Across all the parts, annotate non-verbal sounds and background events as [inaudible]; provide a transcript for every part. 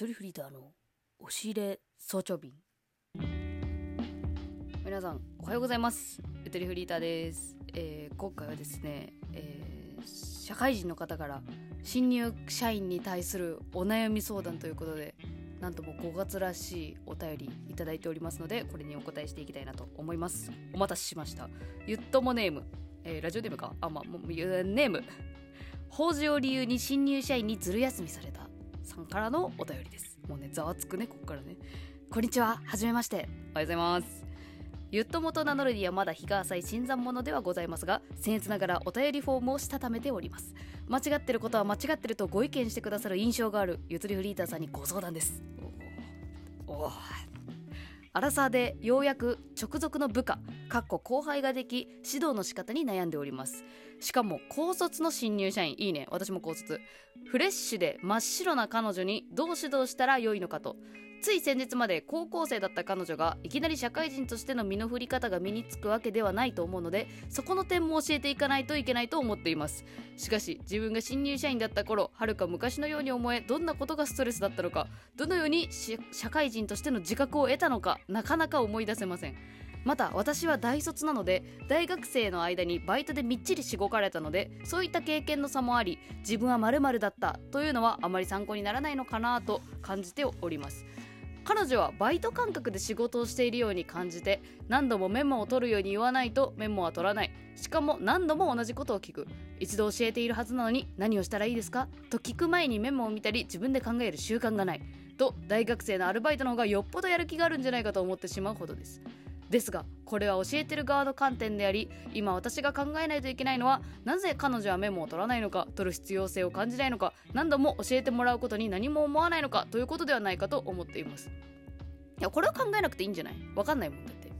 一人フリーターの押し入れ早朝便皆さんおはようございます。ゆとりフリーターです、えー今回はですね、えー社会人の方から新入社員に対するお悩み相談ということでなんとも5月らしいお便りいただいておりますのでこれにお答えしていきたいなと思います。お待たせしました。ゆっともネーム、えーラジオネームか？あまあネーム [laughs] 法事を理由に新入社員にずる休みされた。さんからのお便りです。もうねざわつくねこっからね。こんにちは。はじめまして。おはようございます。ゆっともと名乗るにはまだ日が浅い新参者ではございますが僭越ながらお便りフォームをしたためております。間違ってることは間違ってるとご意見してくださる印象があるゆとりフリーターさんにご相談です。おおアラサーでようやく直属の部下かっこ後輩ができ指導の仕方に悩んでおります。しかも高卒の新入社員。いいね。私も高卒。フレッシュで真っ白な彼女にどう指導したらよいのかと。つい先日まで高校生だった彼女がいきなり社会人としての身の振り方が身につくわけではないと思うのでそこの点も教えていかないといけないと思っています。しかし自分が新入社員だった頃はるか昔のように思えどんなことがストレスだったのかどのように社会人としての自覚を得たのかなかなか思い出せません。また私は大卒なので大学生の間にバイトでみっちりしごかれたのでそういった経験の差もあり自分は〇〇だったというのはあまり参考にならないのかなと感じております。彼女はバイト感覚で仕事をしているように感じて何度もメモを取るように言わないとメモは取らない。しかも何度も同じことを聞く。一度教えているはずなのに何をしたらいいですか？と聞く前にメモを見たり自分で考える習慣がない。と大学生のアルバイトの方がよっぽどやる気があるんじゃないかと思ってしまうほどです。ですがこれは教えてる側の観点であり今私が考えないといけないのはなぜ彼女はメモを取らないのか取る必要性を感じないのか何度も教えてもらうことに何も思わないのかということではないかと思っています。いやこれは考えなくていいんじゃない？わかんないもんだって。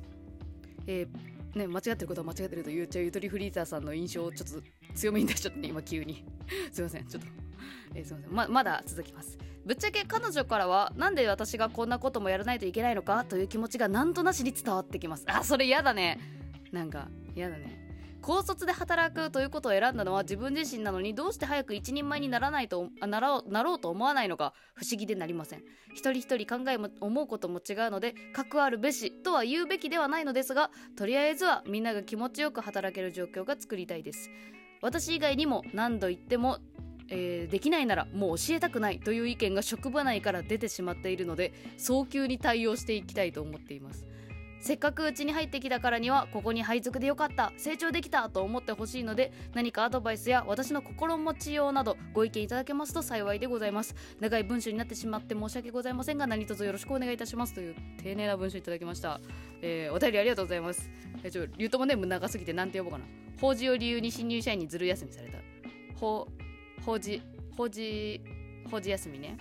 えーね、間違ってることは間違ってると言っちゃうゆとりフリーターさんの印象をちょっと強めに出しちゃったね今急に。[laughs] すいませんちょっと、[laughs] えーすいません。ままだ続きます。ぶっちゃけ彼女からはなんで私がこんなこともやらないといけないのかという気持ちがなんとなしに伝わってきます。あそれ嫌だね。なんか嫌だね。高卒で働くということを選んだのは自分自身なのにどうして早く一人前にならないとならうなろうと思わないのか不思議でなりません。一人一人考えも思うことも違うので格あるべしとは言うべきではないのですがとりあえずはみんなが気持ちよく働ける状況が作りたいです。私以外にも何度言ってもえーできないならもう教えたくないという意見が職場内から出てしまっているので早急に対応していきたいと思っています。せっかくうちに入ってきたからにはここに配属でよかった成長できたと思ってほしいので何かアドバイスや私の心持ちようなどご意見いただけますと幸いでございます。長い文章になってしまって申し訳ございませんが何卒よろしくお願いいたしますという丁寧な文章いただきました、えーお便りありがとうございます。えちょリュートもネーム長すぎてなんて呼ぼうかな。法事を理由に新入社員にずる休みされた法法事法事法事休みね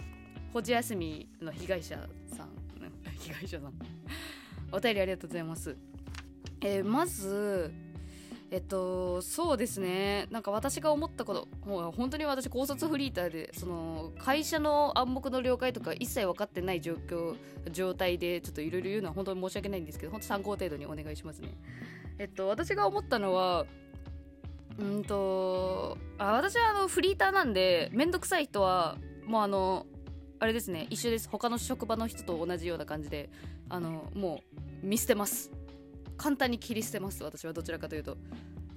法事休みの被害者さん [laughs] 被害者さんお便りありがとうございます。えーまず、えっと、そうですね。なんか私が思ったこと、もう本当に私高卒フリーターで、その、会社の暗黙の了解とか一切分かってない状況、状態で、ちょっといろいろ言うのは本当に申し訳ないんですけど、本当参考程度にお願いしますね。えっと、私が思ったのは、うんと、あ私はあの、フリーターなんで、めんどくさい人は、もうあの、あれですね、一緒です。他の職場の人と同じような感じで、あの、もう、見捨てます。簡単に切り捨てます、私はどちらかというと。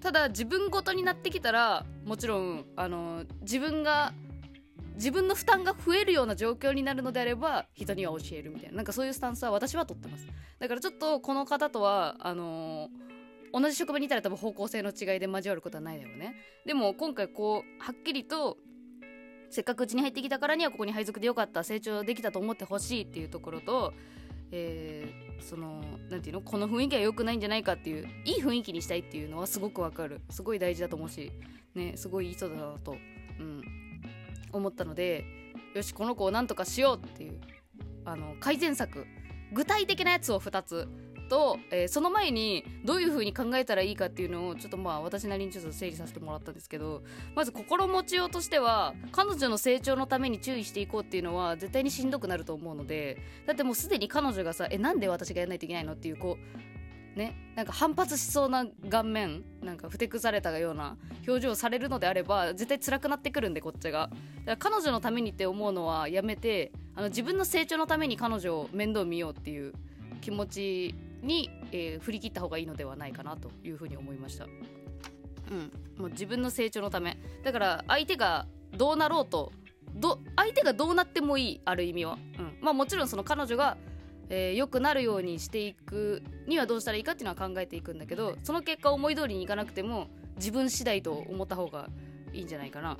ただ、自分ごとになってきたら、もちろん、あの、自分が、自分の負担が増えるような状況になるのであれば、人には教えるみたいな。なんかそういうスタンスは私は取ってます。だからちょっと、この方とは、あの同じ職場にいたら多分方向性の違いで交わることはないだろうね。でも、今回こう、はっきりと、せっかくうちに入ってきたからにはここに配属でよかった成長できたと思ってほしいっていうところと、えーそのなんていうのこの雰囲気は良くないんじゃないかっていういい雰囲気にしたいっていうのはすごくわかるすごい大事だと思うしねすごいいい人だなと、うん、思ったのでよしこの子をなんとかしようっていうあの改善策具体的なやつを2つと、えーその前にどういう風に考えたらいいかっていうのをちょっとまあ私なりにちょっと整理させてもらったんですけどまず心持ちようとしては彼女の成長のために注意していこうっていうのは絶対にしんどくなると思うのでだってもうすでに彼女がさえなんで私がやらないといけないのっていうこうねなんか反発しそうな顔面なんかふてくされたような表情をされるのであれば絶対辛くなってくるんでこっちが。だから彼女のためにって思うのはやめてあの自分の成長のために彼女を面倒見ようっていう気持ちに、えー、振り切った方がいいのではないかなというふうに思いました。うん。もう自分の成長のため。だから相手がどうなろうとど相手がどうなってもいいある意味は、うん、まあもちろんその彼女がえー、良くなるようにしていくにはどうしたらいいかっていうのは考えていくんだけどその結果思い通りにいかなくても自分次第と思った方がいいんじゃないかな。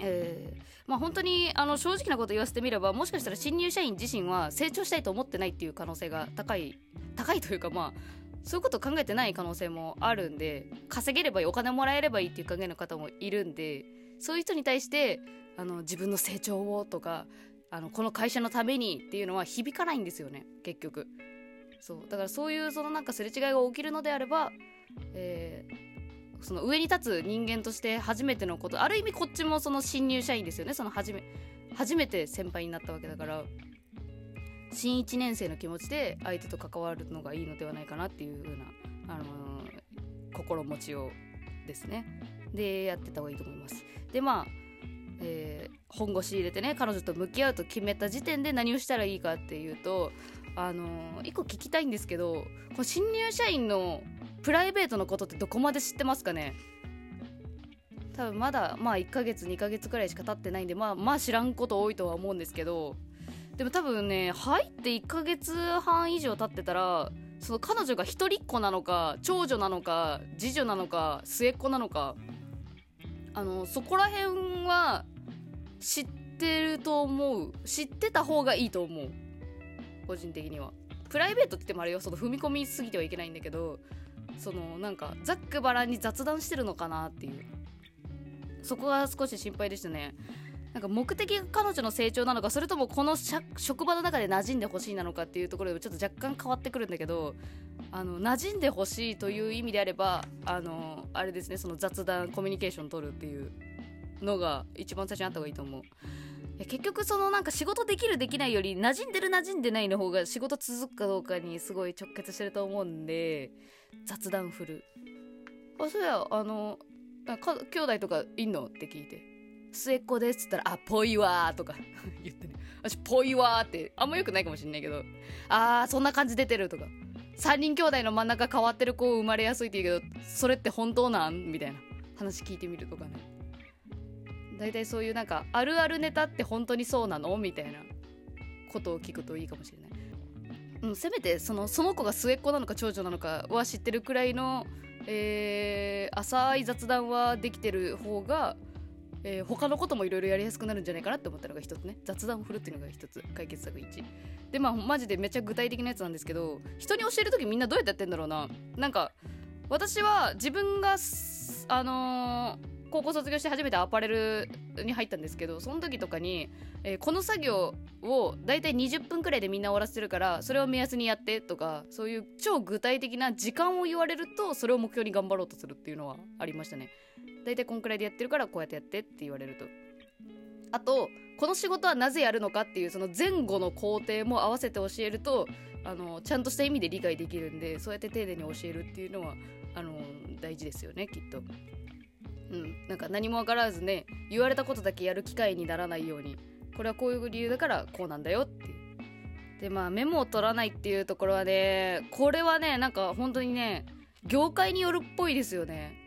えー、まあ本当にあの正直なこと言わせてみればもしかしたら新入社員自身は成長したいと思ってないっていう可能性が高い高いというかまあそういうこと考えてない可能性もあるんで稼げればいいお金もらえればいいっていう考えの方もいるんでそういう人に対してあの自分の成長をとかあのこの会社のためにっていうのは響かないんですよね結局。そう。だからそういうそのなんかすれ違いが起きるのであれば、えー、その上に立つ人間として初めてのことある意味こっちもその新入社員ですよね。その初め初めて先輩になったわけだから。新1年生の気持ちで相手と関わるのがいいのではないかなっていう風な、あのー、心持ちをですね。でやってた方がいいと思います。でまあえー、本腰入れてね彼女と向き合うと決めた時点で何をしたらいいかっていうとあのー、一個聞きたいんですけどこの新入社員のプライベートのことってどこまで知ってますかね？多分まだまあ1ヶ月2ヶ月くらいしか経ってないんでまあまあ知らんこと多いとは思うんですけどでも多分ね入って1ヶ月半以上経ってたらその彼女が一人っ子なのか長女なのか次女なのか末っ子なのかあのそこら辺は知ってると思う。知ってた方がいいと思う。個人的には。プライベートって言ってもあれよその踏み込みすぎてはいけないんだけどそのなんかざっくばらんに雑談してるのかなっていう。そこが少し心配でしたね。なんか目的が彼女の成長なのかそれともこの職場の中で馴染んでほしいなのかっていうところでちょっと若干変わってくるんだけどあの馴染んでほしいという意味であればあのあれですねその雑談コミュニケーション取るっていうのが一番最初にあった方がいいと思う。結局そのなんか仕事できるできないより馴染んでる馴染んでないの方が仕事続くかどうかにすごい直結してると思うんで雑談振るあそうやあのか兄弟とかいんの？って聞いて。末っ子ですっつったら「あぽいわー」とか [laughs] 言ってね。私ぽいわーってあんまよくないかもしんないけどあーそんな感じ出てるとか。3人兄弟の真ん中変わってる子生まれやすいって言うけどそれって本当なん？みたいな話聞いてみるとかね。大体そういうなんかあるあるネタって本当にそうなの？みたいなことを聞くといいかもしれない、うん、せめてそのその子が末っ子なのか長女なのかは知ってるくらいの、えー、浅い雑談はできてる方がえー、他のこともいろいろやりやすくなるんじゃないかなって思ったのが一つね。雑談を振るっていうのが一つ解決策1でまあマジでめっちゃ具体的なやつなんですけど人に教える時みんなどうやってやってんだろうな。なんか私は自分があのー高校卒業して初めてアパレルに入ったんですけどその時とかに、えー、この作業を大体20分くらいでみんな終わらせてるからそれを目安にやってとかそういう超具体的な時間を言われるとそれを目標に頑張ろうとするっていうのはありましたね。大体こんくらいでやってるからこうやってやってって言われると。あとこの仕事はなぜやるのかっていうその前後の工程も合わせて教えるとあのちゃんとした意味で理解できるんでそうやって丁寧に教えるっていうのはあの大事ですよねきっと。うん、なんか何も分からずね言われたことだけやる機会にならないようにこれはこういう理由だからこうなんだよっていう。でまあメモを取らないっていうところはねこれはねなんか本当にね業界によるっぽいですよね。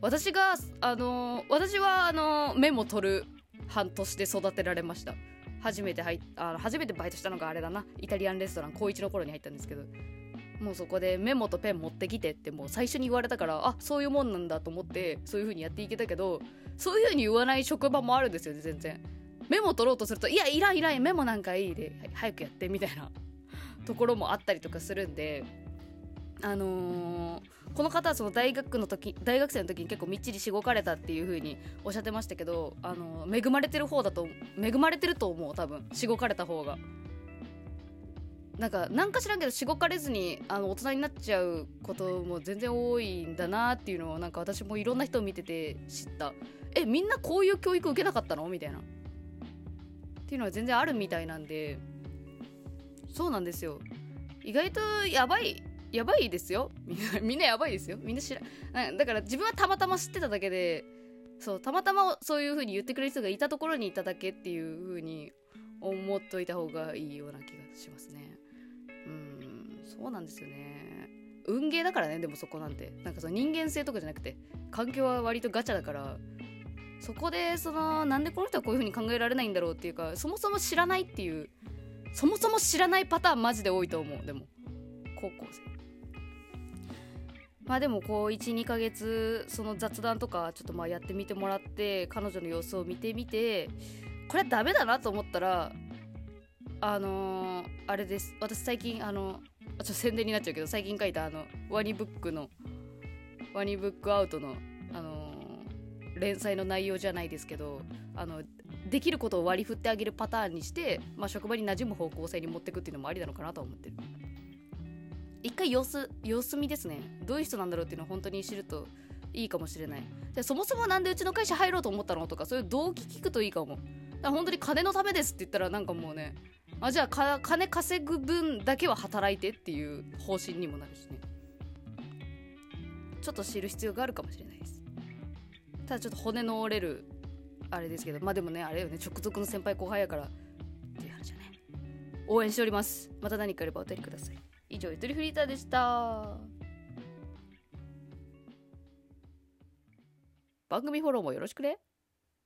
私があの私はあのメモ取る半年で育てられました。初めて入あの初めてバイトしたのがあれだな。イタリアンレストラン高1の頃に入ったんですけど。もうそこでメモとペン持ってきてってもう最初に言われたからあそういうもんなんだと思ってそういう風にやっていけたけどそういう風に言わない職場もあるんですよね全然。メモ取ろうとするといやいらんいらんメモなんかいいで早くやってみたいな。ところもあったりとかするんであのー、この方はその大学の時大学生の時に結構みっちりしごかれたっていう風におっしゃってましたけど、あのー、恵まれてる方だと恵まれてると思う多分しごかれた方が。なんかなんか知らんけどしごかれずにあの大人になっちゃうことも全然多いんだなっていうのをなんか私もいろんな人を見てて知った。えみんなこういう教育受けなかったの？みたいな。っていうのは全然あるみたいなんで。そうなんですよ。意外とやばい。やばいですよ。みんなやばいですよ。みんな知らだから自分はたまたま知ってただけでそうたまたまそういう風に言ってくれる人がいたところにいただけっていう風に思っといた方がいいような気がしますね。うんそうなんですよね。運ゲーだからねでもそこなんて。なんかその人間性とかじゃなくて環境は割とガチャだからそこでそのなんでこの人はこういう風に考えられないんだろうっていうかそもそも知らないっていうそもそも知らないパターンマジで多いと思う。でも高校生。まあでもこう12ヶ月その雑談とかちょっとまあやってみてもらって彼女の様子を見てみてこれはダメだなと思ったらあのー、あれです私最近あのちょっと宣伝になっちゃうけど最近書いたあのワニブックのワニブックアウトのあのー、連載の内容じゃないですけどあのできることを割り振ってあげるパターンにして、まあ、職場に馴染む方向性に持っていくっていうのもありなのかなと思ってる。一回様子様子見ですね。どういう人なんだろうっていうのを本当に知るといいかもしれない。でそもそもなんでうちの会社入ろうと思ったのとかそういう動機聞くといいかも。だから本当に金のためですって言ったらなんかもうねあじゃあ金稼ぐ分だけは働いてっていう方針にもなるしね。ちょっと知る必要があるかもしれないです。ただちょっと骨の折れるあれですけどまあでもねあれよね直属の先輩後輩やからっていう話はね。応援しております。また何かあればお便りください。以上ゆとりフリーターでした。番組フォローもよろしくね。